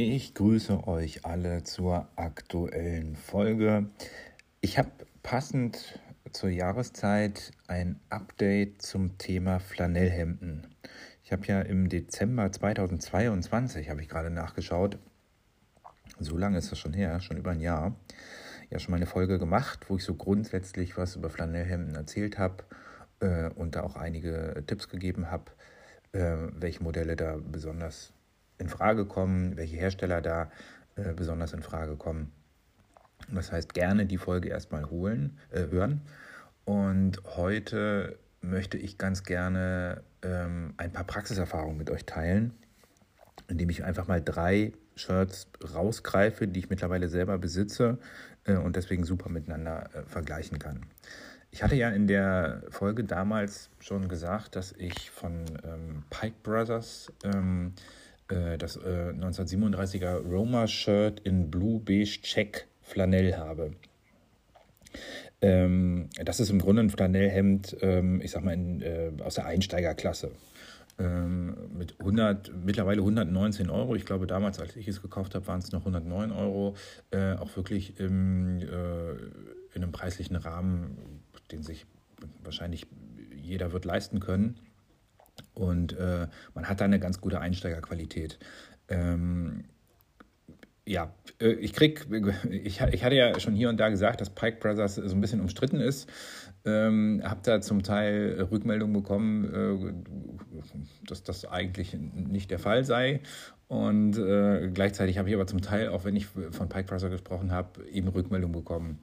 Ich grüße euch alle zur aktuellen Folge. Ich habe passend zur Jahreszeit ein Update zum Thema Flanellhemden. Ich habe ja im Dezember 2022, habe ich gerade nachgeschaut, so lange ist das schon her, schon über ein Jahr, ja schon mal eine Folge gemacht, wo ich so grundsätzlich was über Flanellhemden erzählt habe äh, und da auch einige Tipps gegeben habe, äh, welche Modelle da besonders in Frage kommen, welche Hersteller da äh, besonders in Frage kommen. Das heißt, gerne die Folge erstmal holen, äh, hören. Und heute möchte ich ganz gerne ähm, ein paar Praxiserfahrungen mit euch teilen, indem ich einfach mal drei Shirts rausgreife, die ich mittlerweile selber besitze äh, und deswegen super miteinander äh, vergleichen kann. Ich hatte ja in der Folge damals schon gesagt, dass ich von ähm, Pike Brothers ähm, äh, das äh, 1937er Roma-Shirt in Blue Beige Check Flanell habe. Ähm, das ist im Grunde ein Flanellhemd, ähm, ich sag mal, in, äh, aus der Einsteigerklasse. Ähm, mit 100, mittlerweile 119 Euro. Ich glaube, damals, als ich es gekauft habe, waren es noch 109 Euro. Äh, auch wirklich im, äh, in einem preislichen Rahmen, den sich wahrscheinlich jeder wird leisten können. Und äh, man hat da eine ganz gute Einsteigerqualität. Ähm, ja, äh, ich krieg, ich, ich hatte ja schon hier und da gesagt, dass Pike Brothers so ein bisschen umstritten ist. Ähm, habe da zum Teil Rückmeldungen bekommen, äh, dass das eigentlich nicht der Fall sei. Und äh, gleichzeitig habe ich aber zum Teil, auch wenn ich von Pike Brothers gesprochen habe, eben Rückmeldungen bekommen,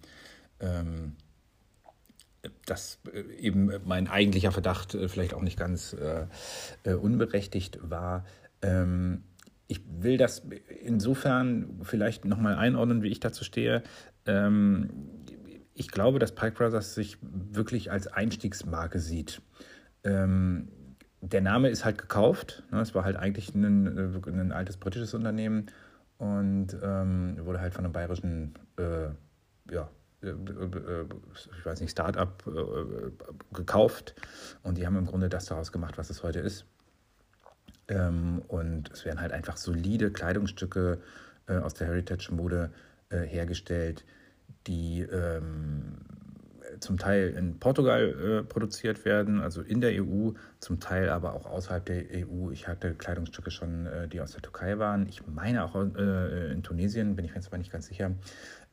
ähm, dass äh, eben mein eigentlicher Verdacht äh, vielleicht auch nicht ganz äh, unberechtigt war. Ähm, ich will das insofern vielleicht nochmal einordnen, wie ich dazu stehe. Ähm, ich glaube, dass Pike Brothers sich wirklich als Einstiegsmarke sieht. Ähm, der Name ist halt gekauft. Ne? Es war halt eigentlich ein, ein altes britisches Unternehmen und ähm, wurde halt von einem bayerischen äh, ja, äh, äh, ich weiß nicht, Start-up äh, gekauft und die haben im Grunde das daraus gemacht, was es heute ist. Ähm, und es werden halt einfach solide Kleidungsstücke aus der Heritage-Mode hergestellt, die ähm, zum Teil in Portugal produziert werden, also in der EU, zum Teil aber auch außerhalb der EU. Ich hatte Kleidungsstücke schon, die aus der Türkei waren. Ich meine auch in Tunesien, bin ich mir jetzt aber nicht ganz sicher.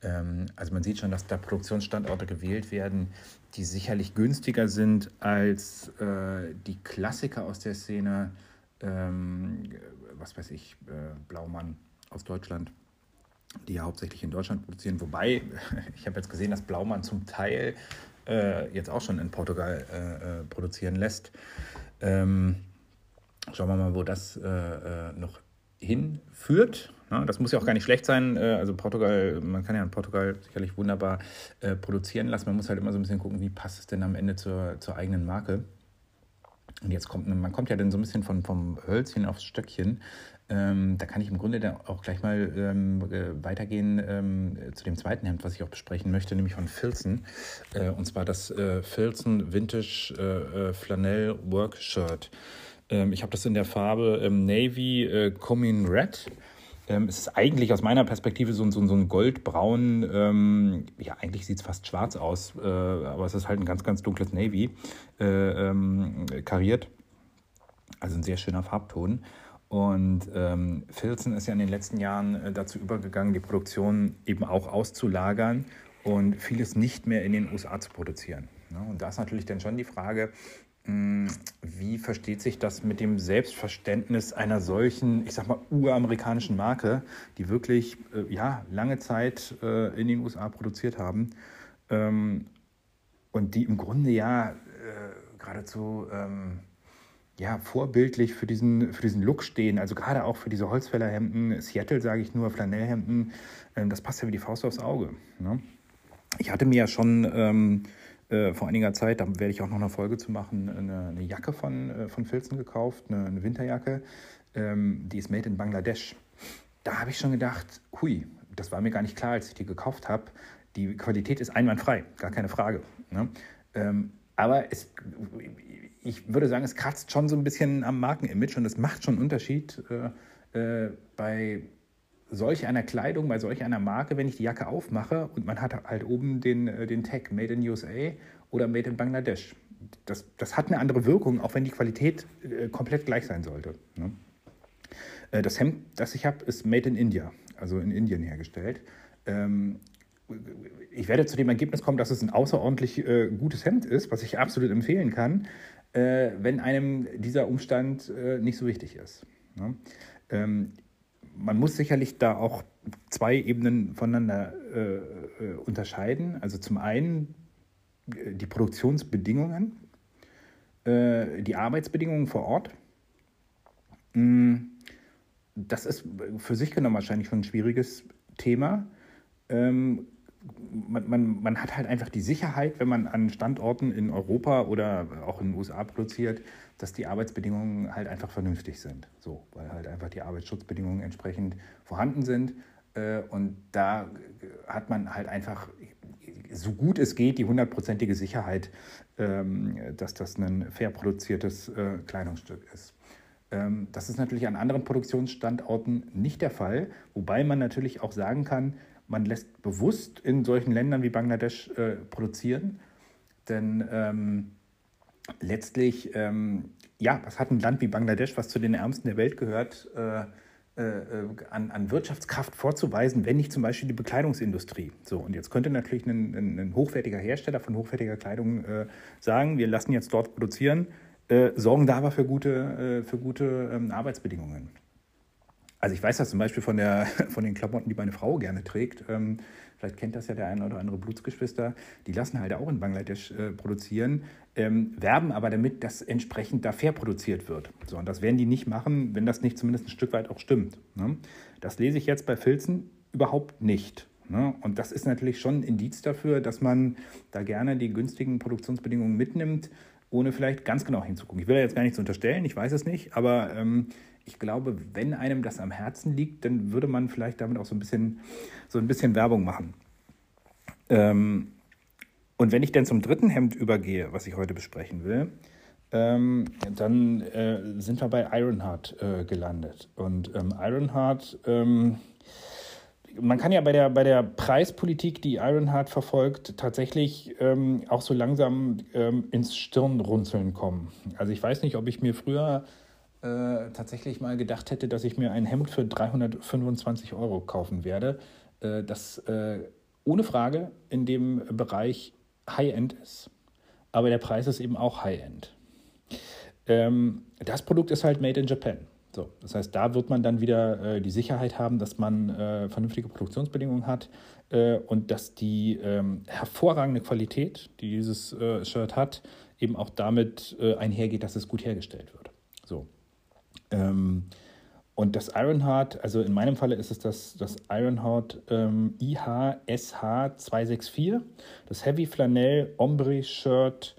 Ähm, also man sieht schon, dass da Produktionsstandorte gewählt werden, die sicherlich günstiger sind als äh, die Klassiker aus der Szene, ähm, was weiß ich, äh, Blaumann aus Deutschland, die ja hauptsächlich in Deutschland produzieren. Wobei, ich habe jetzt gesehen, dass Blaumann zum Teil äh, jetzt auch schon in Portugal äh, äh, produzieren lässt. Ähm, schauen wir mal, wo das äh, noch hinführt. Das muss ja auch gar nicht schlecht sein. Äh, also Portugal, man kann ja in Portugal sicherlich wunderbar äh, produzieren lassen. Man muss halt immer so ein bisschen gucken, wie passt es denn am Ende zur, zur eigenen Marke. Und jetzt kommt, man kommt ja dann so ein bisschen von, vom Hölzchen aufs Stöckchen. Ähm, da kann ich im Grunde dann auch gleich mal ähm, äh, weitergehen ähm, zu dem zweiten Hemd, was ich auch besprechen möchte, nämlich von Filzen. Äh, und zwar das äh, Filzen Vintage äh, äh, Flanell Work Shirt. Ähm, ich habe das in der Farbe ähm, Navy Coming Red. Ähm, es ist eigentlich aus meiner Perspektive so, so, so ein goldbraun, ähm, ja, eigentlich sieht es fast schwarz aus, äh, aber es ist halt ein ganz, ganz dunkles Navy äh, ähm, kariert. Also ein sehr schöner Farbton. Und ähm, Filzen ist ja in den letzten Jahren äh, dazu übergegangen, die Produktion eben auch auszulagern und vieles nicht mehr in den USA zu produzieren. Ja, und da ist natürlich dann schon die Frage, wie versteht sich das mit dem Selbstverständnis einer solchen, ich sag mal, uramerikanischen Marke, die wirklich äh, ja, lange Zeit äh, in den USA produziert haben ähm, und die im Grunde ja äh, geradezu ähm, ja, vorbildlich für diesen, für diesen Look stehen, also gerade auch für diese Holzfällerhemden, Seattle sage ich nur, Flanellhemden, ähm, das passt ja wie die Faust aufs Auge. Ne? Ich hatte mir ja schon ähm, äh, vor einiger Zeit, da werde ich auch noch eine Folge zu machen, eine, eine Jacke von, äh, von Filzen gekauft, eine, eine Winterjacke. Ähm, die ist made in Bangladesch. Da habe ich schon gedacht, hui, das war mir gar nicht klar, als ich die gekauft habe. Die Qualität ist einwandfrei, gar keine Frage. Ne? Ähm, aber es, ich würde sagen, es kratzt schon so ein bisschen am Markenimage und es macht schon einen Unterschied äh, äh, bei solch einer Kleidung, bei solch einer Marke, wenn ich die Jacke aufmache und man hat halt oben den, äh, den Tag Made in USA oder Made in Bangladesch. Das, das hat eine andere Wirkung, auch wenn die Qualität äh, komplett gleich sein sollte. Ne? Äh, das Hemd, das ich habe, ist Made in India, also in Indien hergestellt. Ähm, ich werde zu dem Ergebnis kommen, dass es ein außerordentlich äh, gutes Hemd ist, was ich absolut empfehlen kann, äh, wenn einem dieser Umstand äh, nicht so wichtig ist. Ne? Ähm, man muss sicherlich da auch zwei Ebenen voneinander äh, äh, unterscheiden. Also zum einen äh, die Produktionsbedingungen, äh, die Arbeitsbedingungen vor Ort. Mm, das ist für sich genommen wahrscheinlich schon ein schwieriges Thema. Ähm, man, man, man hat halt einfach die Sicherheit, wenn man an Standorten in Europa oder auch in den USA produziert, dass die Arbeitsbedingungen halt einfach vernünftig sind. So, weil halt einfach die Arbeitsschutzbedingungen entsprechend vorhanden sind. Äh, und da hat man halt einfach, so gut es geht, die hundertprozentige Sicherheit, ähm, dass das ein fair produziertes äh, Kleidungsstück ist. Ähm, das ist natürlich an anderen Produktionsstandorten nicht der Fall, wobei man natürlich auch sagen kann, man lässt bewusst in solchen Ländern wie Bangladesch äh, produzieren, denn ähm, letztlich, ähm, ja, was hat ein Land wie Bangladesch, was zu den ärmsten der Welt gehört, äh, äh, an, an, Wirtschaftskraft vorzuweisen, wenn nicht zum Beispiel die Bekleidungsindustrie. So, und jetzt könnte natürlich ein, ein, ein hochwertiger Hersteller von hochwertiger Kleidung äh, sagen, wir lassen jetzt dort produzieren, äh, sorgen da aber für gute, äh, für gute ähm, Arbeitsbedingungen. Also ich weiß das zum Beispiel von, der, von den Klamotten, die meine Frau gerne trägt. Ähm, vielleicht kennt das ja der eine oder andere Blutsgeschwister. Die lassen halt auch in Bangladesch äh, produzieren, ähm, werben aber damit, dass entsprechend da fair produziert wird. So, und das werden die nicht machen, wenn das nicht zumindest ein Stück weit auch stimmt. Ne? Das lese ich jetzt bei Filzen überhaupt nicht. Ne? Und das ist natürlich schon ein Indiz dafür, dass man da gerne die günstigen Produktionsbedingungen mitnimmt, ohne vielleicht ganz genau hinzugucken. Ich will da jetzt gar nichts unterstellen, ich weiß es nicht, aber ähm, ich glaube, wenn einem das am Herzen liegt, dann würde man vielleicht damit auch so ein bisschen, so ein bisschen Werbung machen. Ähm, und wenn ich dann zum dritten Hemd übergehe, was ich heute besprechen will, ähm, dann äh, sind wir bei Ironheart äh, gelandet. Und ähm, Ironheart, ähm, man kann ja bei der, bei der Preispolitik, die Ironheart verfolgt, tatsächlich ähm, auch so langsam ähm, ins Stirnrunzeln kommen. Also ich weiß nicht, ob ich mir früher äh, tatsächlich mal gedacht hätte, dass ich mir ein Hemd für 325 Euro kaufen werde, äh, das äh, ohne Frage in dem Bereich High-End ist. Aber der Preis ist eben auch High-End. Ähm, das Produkt ist halt made in Japan. So, das heißt, da wird man dann wieder äh, die Sicherheit haben, dass man äh, vernünftige Produktionsbedingungen hat äh, und dass die ähm, hervorragende Qualität, die dieses äh, Shirt hat, eben auch damit äh, einhergeht, dass es gut hergestellt wird. So, ähm, und das Ironheart, also in meinem Falle ist es das, das Ironheart ähm, IHSH 264, das Heavy Flanell Ombre Shirt,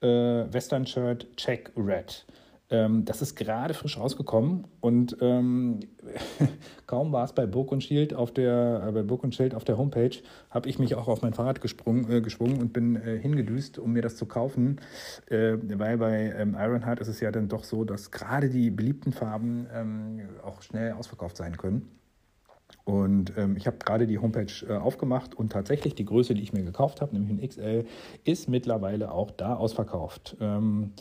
äh, Western Shirt Check Red. Ähm, das ist gerade frisch rausgekommen und ähm, kaum war es bei Burg und Schild auf der äh, bei Burg und Schild auf der Homepage, habe ich mich auch auf mein Fahrrad gesprungen, äh, geschwungen und bin äh, hingedüst, um mir das zu kaufen, äh, weil bei ähm, Ironheart ist es ja dann doch so, dass gerade die beliebten Farben ähm, auch schnell ausverkauft sein können. Und ähm, ich habe gerade die Homepage äh, aufgemacht und tatsächlich die Größe, die ich mir gekauft habe, nämlich ein XL, ist mittlerweile auch da ausverkauft. Ähm,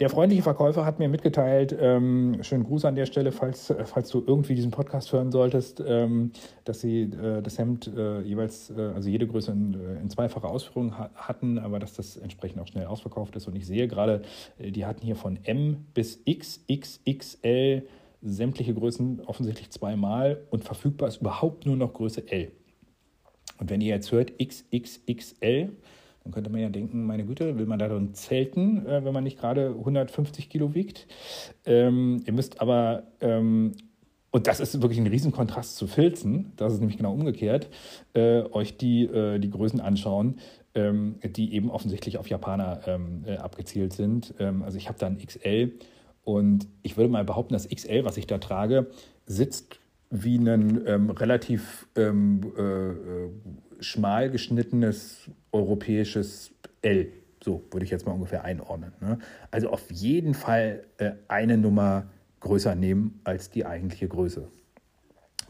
der freundliche Verkäufer hat mir mitgeteilt, ähm, schönen Gruß an der Stelle, falls, äh, falls du irgendwie diesen Podcast hören solltest, ähm, dass sie äh, das Hemd äh, jeweils, äh, also jede Größe in, äh, in zweifacher Ausführung ha hatten, aber dass das entsprechend auch schnell ausverkauft ist. Und ich sehe gerade, die hatten hier von M bis XXXL sämtliche Größen offensichtlich zweimal und verfügbar ist überhaupt nur noch Größe L. Und wenn ihr jetzt hört XXXL, dann könnte man ja denken, meine Güte, will man da dann zelten, äh, wenn man nicht gerade 150 Kilo wiegt. Ähm, ihr müsst aber, ähm, und das ist wirklich ein Riesenkontrast zu Filzen, das ist nämlich genau umgekehrt, äh, euch die, äh, die Größen anschauen, ähm, die eben offensichtlich auf Japaner ähm, äh, abgezielt sind. Ähm, also ich habe da ein XL und ich würde mal behaupten, das XL, was ich da trage, sitzt wie ein ähm, relativ ähm, äh, äh, schmal geschnittenes europäisches L. So würde ich jetzt mal ungefähr einordnen. Ne? Also auf jeden Fall äh, eine Nummer größer nehmen als die eigentliche Größe.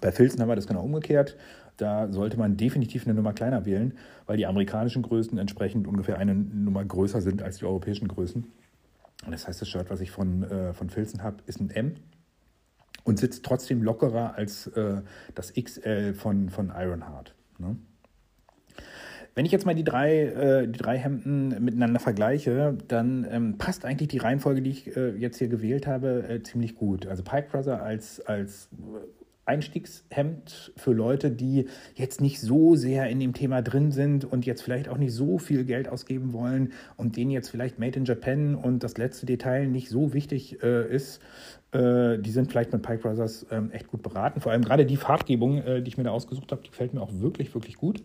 Bei Filzen haben wir das genau umgekehrt. Da sollte man definitiv eine Nummer kleiner wählen, weil die amerikanischen Größen entsprechend ungefähr eine Nummer größer sind als die europäischen Größen. Das heißt, das Shirt, was ich von, äh, von Filzen habe, ist ein M und sitzt trotzdem lockerer als äh, das XL von, von Ironheart. Ne? Wenn ich jetzt mal die drei, äh, die drei Hemden miteinander vergleiche, dann ähm, passt eigentlich die Reihenfolge, die ich äh, jetzt hier gewählt habe, äh, ziemlich gut. Also Pike Brother als, als Einstiegshemd für Leute, die jetzt nicht so sehr in dem Thema drin sind und jetzt vielleicht auch nicht so viel Geld ausgeben wollen und denen jetzt vielleicht Made in Japan und das letzte Detail nicht so wichtig äh, ist, äh, die sind vielleicht mit Pike Brothers ähm, echt gut beraten. Vor allem gerade die Farbgebung, äh, die ich mir da ausgesucht habe, die gefällt mir auch wirklich, wirklich gut.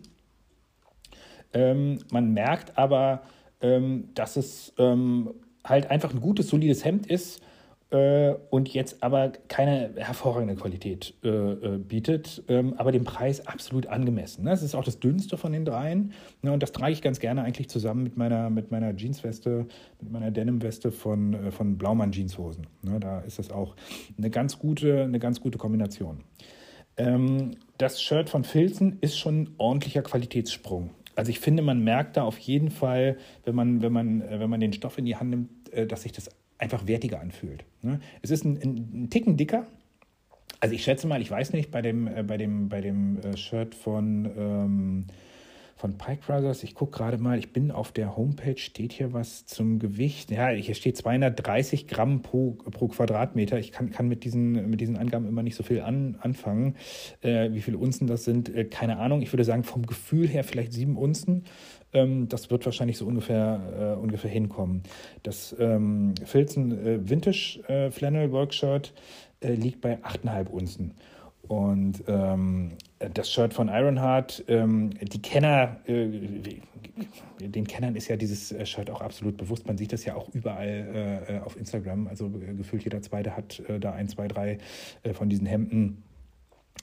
Ähm, man merkt aber, ähm, dass es ähm, halt einfach ein gutes, solides Hemd ist äh, und jetzt aber keine hervorragende Qualität äh, äh, bietet, ähm, aber den Preis absolut angemessen. Ne? Das ist auch das dünnste von den dreien ne? und das trage ich ganz gerne eigentlich zusammen mit meiner, mit meiner Jeansweste, mit meiner Denimweste von, äh, von Blaumann Jeanshosen. Ne? Da ist das auch eine ganz gute, eine ganz gute Kombination. Ähm, das Shirt von Filzen ist schon ein ordentlicher Qualitätssprung. Also ich finde, man merkt da auf jeden Fall, wenn man, wenn man, äh, wenn man den Stoff in die Hand nimmt, äh, dass sich das einfach wertiger anfühlt. Ne? Es ist ein, ein, Ticken dicker. Also ich schätze mal, ich weiß nicht, bei dem, äh, bei dem, bei dem Shirt von ähm, von Pike Brothers. Ich gucke gerade mal, ich bin auf der Homepage, steht hier was zum Gewicht. Ja, hier steht 230 Gramm pro, pro Quadratmeter. Ich kann, kann mit, diesen, mit diesen Angaben immer nicht so viel an, anfangen. Äh, wie viele Unzen das sind, äh, keine Ahnung. Ich würde sagen, vom Gefühl her vielleicht sieben Unzen. Ähm, das wird wahrscheinlich so ungefähr, äh, ungefähr hinkommen. Das ähm, Filzen äh, Vintage äh, Flannel Workshirt äh, liegt bei 8,5 Unzen. Und ähm, das Shirt von Ironheart, ähm, die Kenner, äh, den Kennern ist ja dieses äh, Shirt auch absolut bewusst. Man sieht das ja auch überall äh, äh auf Instagram. Also äh, gefühlt jeder Zweite hat da ein, zwei, drei von diesen Hemden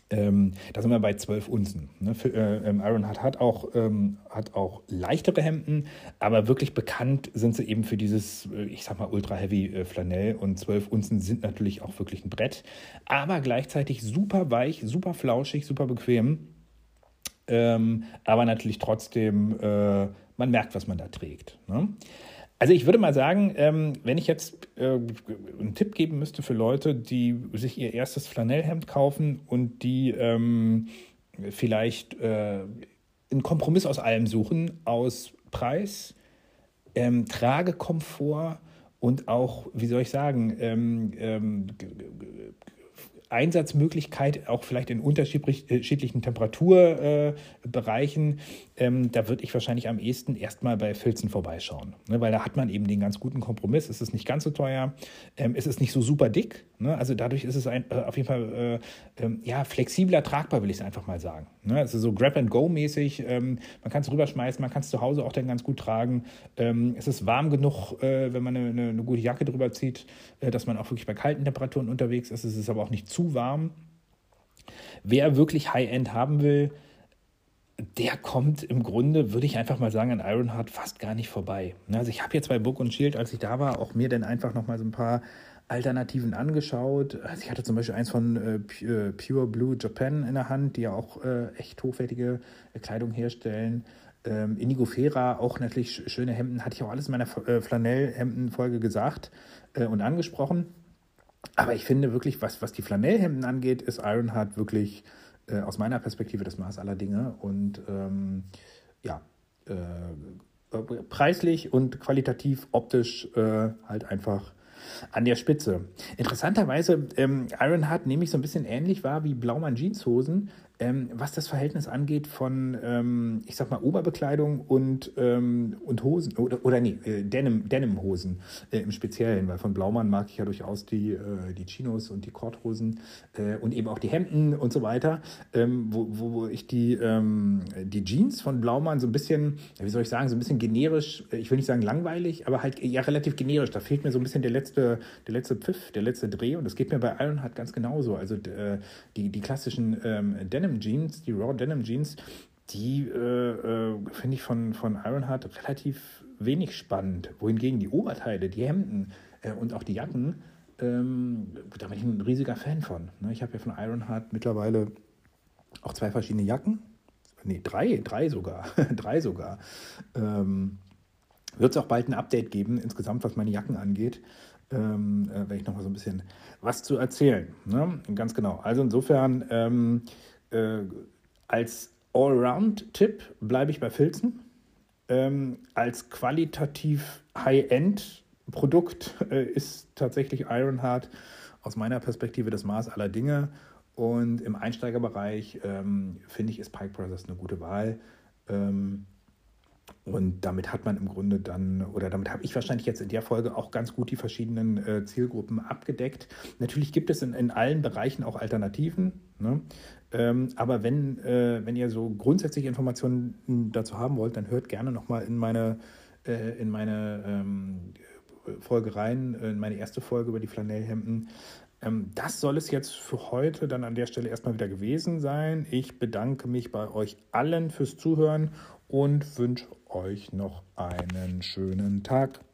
ähm, da sind wir bei 12 Unzen. Ne? Für, äh, ähm, Ironheart hat auch, ähm, hat auch leichtere Hemden, aber wirklich bekannt sind sie eben für dieses, äh, ich sag mal, ultra-heavy äh, Flanell und 12 Unzen sind natürlich auch wirklich ein Brett, aber gleichzeitig super weich, super flauschig, super bequem, ähm, aber natürlich trotzdem, äh, man merkt, was man da trägt. Ne? Also ich würde mal sagen, ähm, wenn ich jetzt äh, einen Tipp geben müsste für Leute, die sich ihr erstes Flanellhemd kaufen und die ähm, vielleicht äh, einen Kompromiss aus allem suchen, aus Preis, ähm, Tragekomfort und auch, wie soll ich sagen, Einsatzmöglichkeit, auch vielleicht in unterschiedlichen Temperaturbereichen, ähm, da würde ich wahrscheinlich am ehesten erstmal bei Filzen vorbeischauen. Ne? Weil da hat man eben den ganz guten Kompromiss. Es ist nicht ganz so teuer, ähm, es ist nicht so super dick. Ne? Also dadurch ist es ein, äh, auf jeden Fall äh, äh, ja, flexibler tragbar, will ich es einfach mal sagen. Ne? Es ist so Grab-and-Go-mäßig. Ähm, man kann es rüberschmeißen, man kann es zu Hause auch dann ganz gut tragen. Ähm, es ist warm genug, äh, wenn man eine, eine, gute Jacke drüber zieht, dass man auch wirklich bei kalten Temperaturen unterwegs ist. Es ist aber auch nicht zu warm. Wer wirklich High-End haben will, der kommt im Grunde, würde ich einfach mal sagen, an Ironheart fast gar nicht vorbei. Also ich habe jetzt bei Book und Shield, als ich da war, auch mir dann einfach nochmal so ein paar Alternativen angeschaut. Also ich hatte zum Beispiel eins von äh, äh, Pure Blue Japan in der Hand, die ja auch äh, echt hochwertige äh, Kleidung herstellen. Ähm, Indigo Fera, auch natürlich schöne Hemden, hatte ich auch alles in meiner äh, Flanellhemden-Folge gesagt äh, und angesprochen. Aber ich finde wirklich, was, was die Flanellhemden angeht, ist Ironheart wirklich äh, aus meiner Perspektive das Maß aller Dinge. Und ähm, ja, äh, preislich und qualitativ, optisch äh, halt einfach an der Spitze. Interessanterweise, ähm, Ironheart nehme ich so ein bisschen ähnlich wahr wie Blaumann Jeanshosen, ähm, was das Verhältnis angeht von, ähm, ich sag mal, Oberbekleidung und, ähm, und Hosen, oder, oder nee, äh, Denim, Denim-Hosen äh, im Speziellen, weil von Blaumann mag ich ja durchaus die, äh, die Chinos und die Korthosen äh, und eben auch die Hemden und so weiter, ähm, wo, wo ich die, ähm, die Jeans von Blaumann so ein bisschen, wie soll ich sagen, so ein bisschen generisch, äh, ich will nicht sagen langweilig, aber halt ja relativ generisch. Da fehlt mir so ein bisschen der letzte, der letzte Pfiff, der letzte Dreh und das geht mir bei Ironheart ganz genauso. Also äh, die, die klassischen ähm, Denim Denim Jeans, die Raw Denim Jeans, die äh, äh, finde ich von, von Ironheart relativ wenig spannend. Wohingegen die Oberteile, die Hemden äh, und auch die Jacken, ähm, da bin ich ein riesiger Fan von. Ne? Ich habe ja von Ironheart mittlerweile auch zwei verschiedene Jacken. Nee, drei, drei sogar. drei sogar. Ähm, Wird es auch bald ein Update geben, insgesamt, was meine Jacken angeht. Ähm, äh, werde ich nochmal so ein bisschen was zu erzählen. Ne? Ganz genau. Also insofern, ähm, äh, als Allround-Tipp bleibe ich bei Filzen. Ähm, als qualitativ High-End-Produkt äh, ist tatsächlich Ironheart aus meiner Perspektive das Maß aller Dinge. Und im Einsteigerbereich ähm, finde ich, ist Pike Brothers eine gute Wahl. Ähm, und damit hat man im Grunde dann, oder damit habe ich wahrscheinlich jetzt in der Folge auch ganz gut die verschiedenen äh, Zielgruppen abgedeckt. Natürlich gibt es in, in allen Bereichen auch Alternativen. Ne? Ähm, aber wenn, äh, wenn ihr so grundsätzliche Informationen dazu haben wollt, dann hört gerne nochmal in meine, äh, in meine ähm, Folge rein, in meine erste Folge über die Flanellhemden. Ähm, das soll es jetzt für heute dann an der Stelle erstmal wieder gewesen sein. Ich bedanke mich bei euch allen fürs Zuhören und wünsche euch noch einen schönen Tag.